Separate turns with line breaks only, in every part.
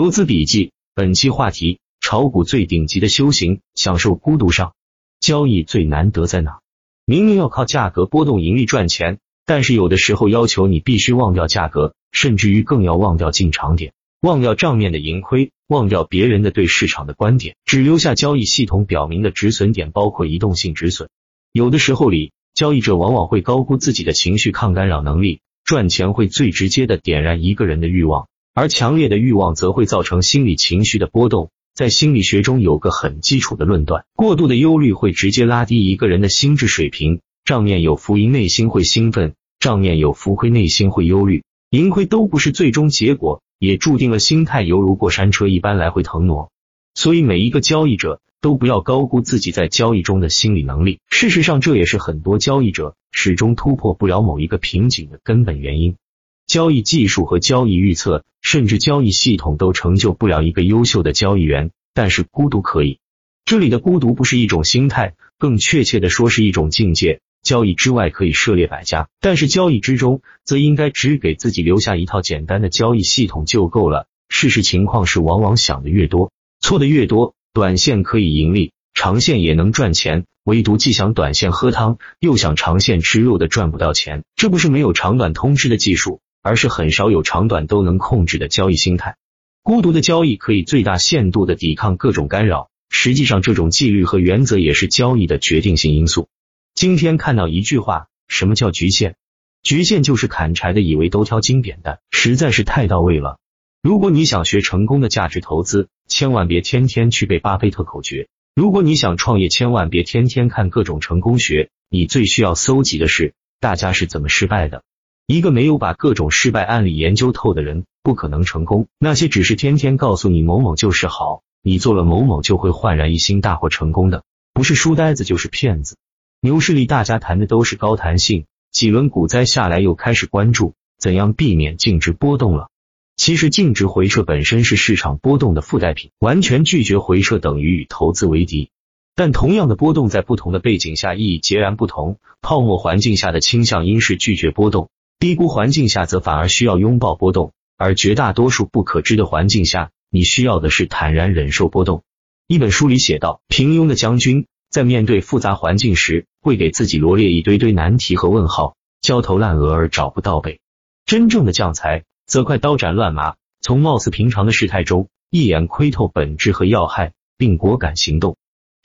投资笔记，本期话题：炒股最顶级的修行，享受孤独上。交易最难得在哪？明明要靠价格波动盈利赚钱，但是有的时候要求你必须忘掉价格，甚至于更要忘掉进场点，忘掉账面的盈亏，忘掉别人的对市场的观点，只留下交易系统表明的止损点，包括移动性止损。有的时候里，交易者往往会高估自己的情绪抗干扰能力。赚钱会最直接的点燃一个人的欲望，而强烈的欲望则会造成心理情绪的波动。在心理学中有个很基础的论断：过度的忧虑会直接拉低一个人的心智水平。账面有浮盈，内心会兴奋；账面有浮亏，内心会忧虑。盈亏都不是最终结果，也注定了心态犹如过山车一般来回腾挪。所以每一个交易者。都不要高估自己在交易中的心理能力。事实上，这也是很多交易者始终突破不了某一个瓶颈的根本原因。交易技术和交易预测，甚至交易系统都成就不了一个优秀的交易员，但是孤独可以。这里的孤独不是一种心态，更确切的说是一种境界。交易之外可以涉猎百家，但是交易之中，则应该只给自己留下一套简单的交易系统就够了。事实情况是，往往想的越多，错的越多。短线可以盈利，长线也能赚钱，唯独既想短线喝汤，又想长线吃肉的赚不到钱。这不是没有长短通吃的技术，而是很少有长短都能控制的交易心态。孤独的交易可以最大限度的抵抗各种干扰，实际上这种纪律和原则也是交易的决定性因素。今天看到一句话，什么叫局限？局限就是砍柴的以为都挑金扁担，实在是太到位了。如果你想学成功的价值投资，千万别天天去背巴菲特口诀。如果你想创业，千万别天天看各种成功学。你最需要搜集的是大家是怎么失败的。一个没有把各种失败案例研究透的人，不可能成功。那些只是天天告诉你某某就是好，你做了某某就会焕然一新、大获成功的，不是书呆子就是骗子。牛市里大家谈的都是高弹性，几轮股灾下来又开始关注怎样避免净值波动了。其实净值回撤本身是市场波动的附带品，完全拒绝回撤等于与投资为敌。但同样的波动在不同的背景下意义截然不同。泡沫环境下的倾向因是拒绝波动，低估环境下则反而需要拥抱波动。而绝大多数不可知的环境下，你需要的是坦然忍受波动。一本书里写道，平庸的将军在面对复杂环境时，会给自己罗列一堆堆难题和问号，焦头烂额而找不到北。真正的将才。则快刀斩乱麻，从貌似平常的事态中一眼窥透本质和要害，并果敢行动。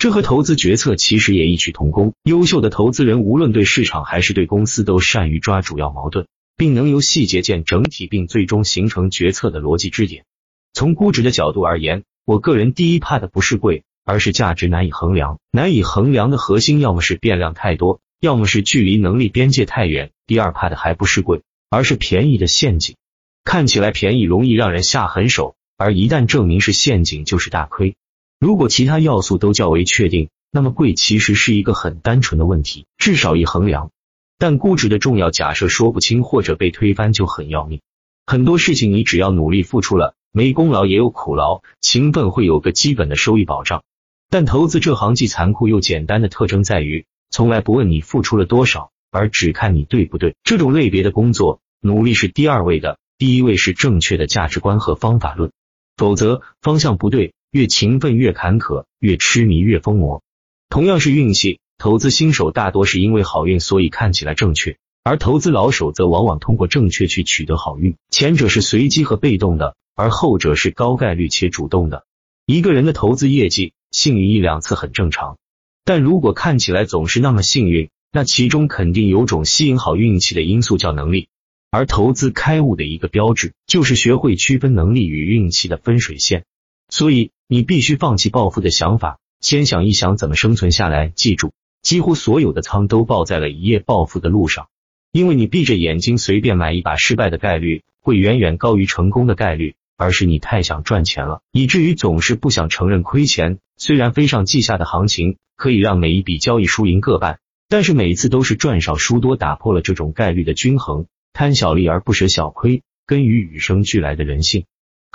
这和投资决策其实也异曲同工。优秀的投资人无论对市场还是对公司，都善于抓主要矛盾，并能由细节见整体，并最终形成决策的逻辑支点。从估值的角度而言，我个人第一怕的不是贵，而是价值难以衡量。难以衡量的核心，要么是变量太多，要么是距离能力边界太远。第二怕的还不是贵，而是便宜的陷阱。看起来便宜，容易让人下狠手，而一旦证明是陷阱，就是大亏。如果其他要素都较为确定，那么贵其实是一个很单纯的问题，至少易衡量。但估值的重要假设说不清或者被推翻就很要命。很多事情你只要努力付出了，没功劳也有苦劳，勤奋会有个基本的收益保障。但投资这行既残酷又简单的特征在于，从来不问你付出了多少，而只看你对不对。这种类别的工作，努力是第二位的。第一位是正确的价值观和方法论，否则方向不对，越勤奋越坎坷，越痴迷越疯魔。同样是运气，投资新手大多是因为好运，所以看起来正确，而投资老手则往往通过正确去取得好运。前者是随机和被动的，而后者是高概率且主动的。一个人的投资业绩幸运一两次很正常，但如果看起来总是那么幸运，那其中肯定有种吸引好运气的因素叫能力。而投资开悟的一个标志，就是学会区分能力与运气的分水线。所以，你必须放弃暴富的想法，先想一想怎么生存下来。记住，几乎所有的仓都爆在了一夜暴富的路上，因为你闭着眼睛随便买一把，失败的概率会远远高于成功的概率，而是你太想赚钱了，以至于总是不想承认亏钱。虽然飞上即下的行情可以让每一笔交易输赢各半，但是每次都是赚少输多，打破了这种概率的均衡。贪小利而不舍小亏，根于与生俱来的人性。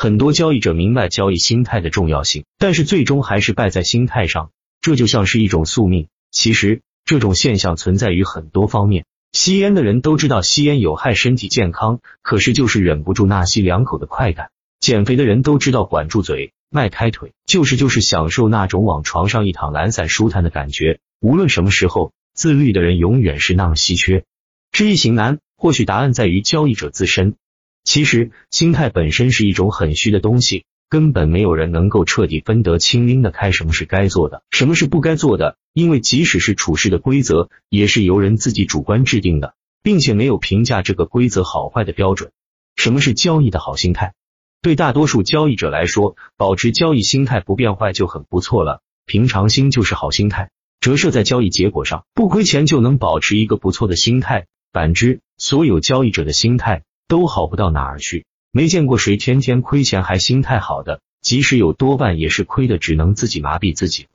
很多交易者明白交易心态的重要性，但是最终还是败在心态上。这就像是一种宿命。其实这种现象存在于很多方面。吸烟的人都知道吸烟有害身体健康，可是就是忍不住那吸两口的快感。减肥的人都知道，管住嘴，迈开腿，就是就是享受那种往床上一躺，懒散舒坦的感觉。无论什么时候，自律的人永远是那么稀缺。知易行难，或许答案在于交易者自身。其实，心态本身是一种很虚的东西，根本没有人能够彻底分得清、拎得开什么是该做的，什么是不该做的。因为即使是处事的规则，也是由人自己主观制定的，并且没有评价这个规则好坏的标准。什么是交易的好心态？对大多数交易者来说，保持交易心态不变坏就很不错了。平常心就是好心态，折射在交易结果上，不亏钱就能保持一个不错的心态。反之，所有交易者的心态都好不到哪儿去。没见过谁天天亏钱还心态好的，即使有，多半也是亏的，只能自己麻痹自己。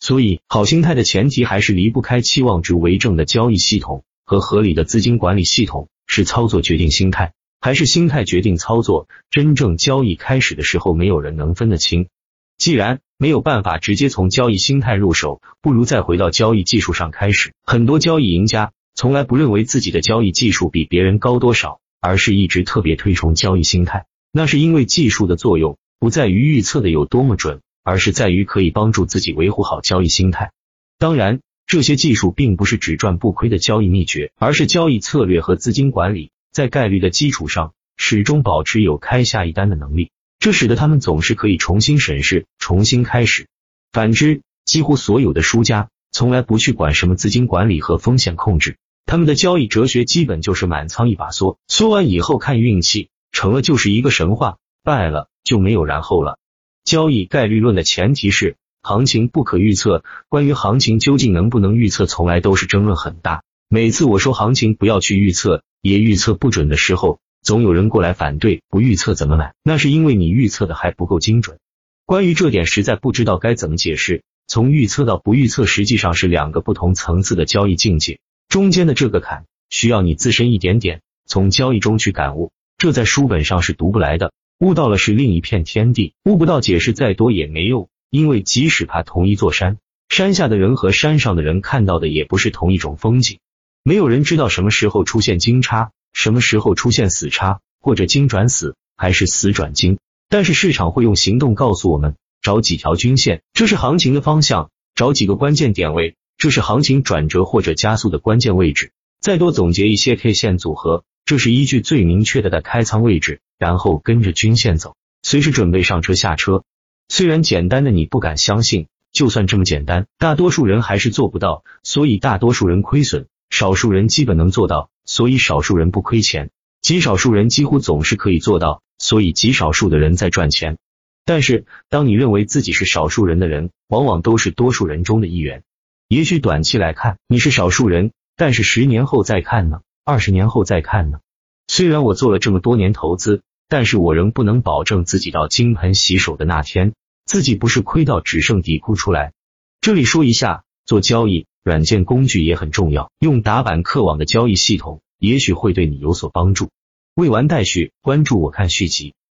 所以，好心态的前提还是离不开期望值为正的交易系统和合理的资金管理系统。是操作决定心态，还是心态决定操作？真正交易开始的时候，没有人能分得清。既然没有办法直接从交易心态入手，不如再回到交易技术上开始。很多交易赢家从来不认为自己的交易技术比别人高多少，而是一直特别推崇交易心态。那是因为技术的作用不在于预测的有多么准。而是在于可以帮助自己维护好交易心态。当然，这些技术并不是只赚不亏的交易秘诀，而是交易策略和资金管理，在概率的基础上，始终保持有开下一单的能力。这使得他们总是可以重新审视、重新开始。反之，几乎所有的输家从来不去管什么资金管理和风险控制，他们的交易哲学基本就是满仓一把缩，缩完以后看运气，成了就是一个神话，败了就没有然后了。交易概率论的前提是行情不可预测。关于行情究竟能不能预测，从来都是争论很大。每次我说行情不要去预测，也预测不准的时候，总有人过来反对。不预测怎么买？那是因为你预测的还不够精准。关于这点，实在不知道该怎么解释。从预测到不预测，实际上是两个不同层次的交易境界。中间的这个坎，需要你自身一点点从交易中去感悟，这在书本上是读不来的。悟到了是另一片天地，悟不到解释再多也没用，因为即使爬同一座山，山下的人和山上的人看到的也不是同一种风景。没有人知道什么时候出现金叉，什么时候出现死叉，或者金转死，还是死转金。但是市场会用行动告诉我们，找几条均线，这是行情的方向；找几个关键点位，这是行情转折或者加速的关键位置。再多总结一些 K 线组合，这是依据最明确的的开仓位置。然后跟着均线走，随时准备上车下车。虽然简单的你不敢相信，就算这么简单，大多数人还是做不到。所以大多数人亏损，少数人基本能做到。所以少数人不亏钱，极少数人几乎总是可以做到。所以极少数的人在赚钱。但是当你认为自己是少数人的人，往往都是多数人中的一员。也许短期来看你是少数人，但是十年后再看呢？二十年后再看呢？虽然我做了这么多年投资。但是我仍不能保证自己到金盆洗手的那天，自己不是亏到只剩底裤出来。这里说一下，做交易软件工具也很重要，用打板客网的交易系统，也许会对你有所帮助。未完待续，关注我看续集。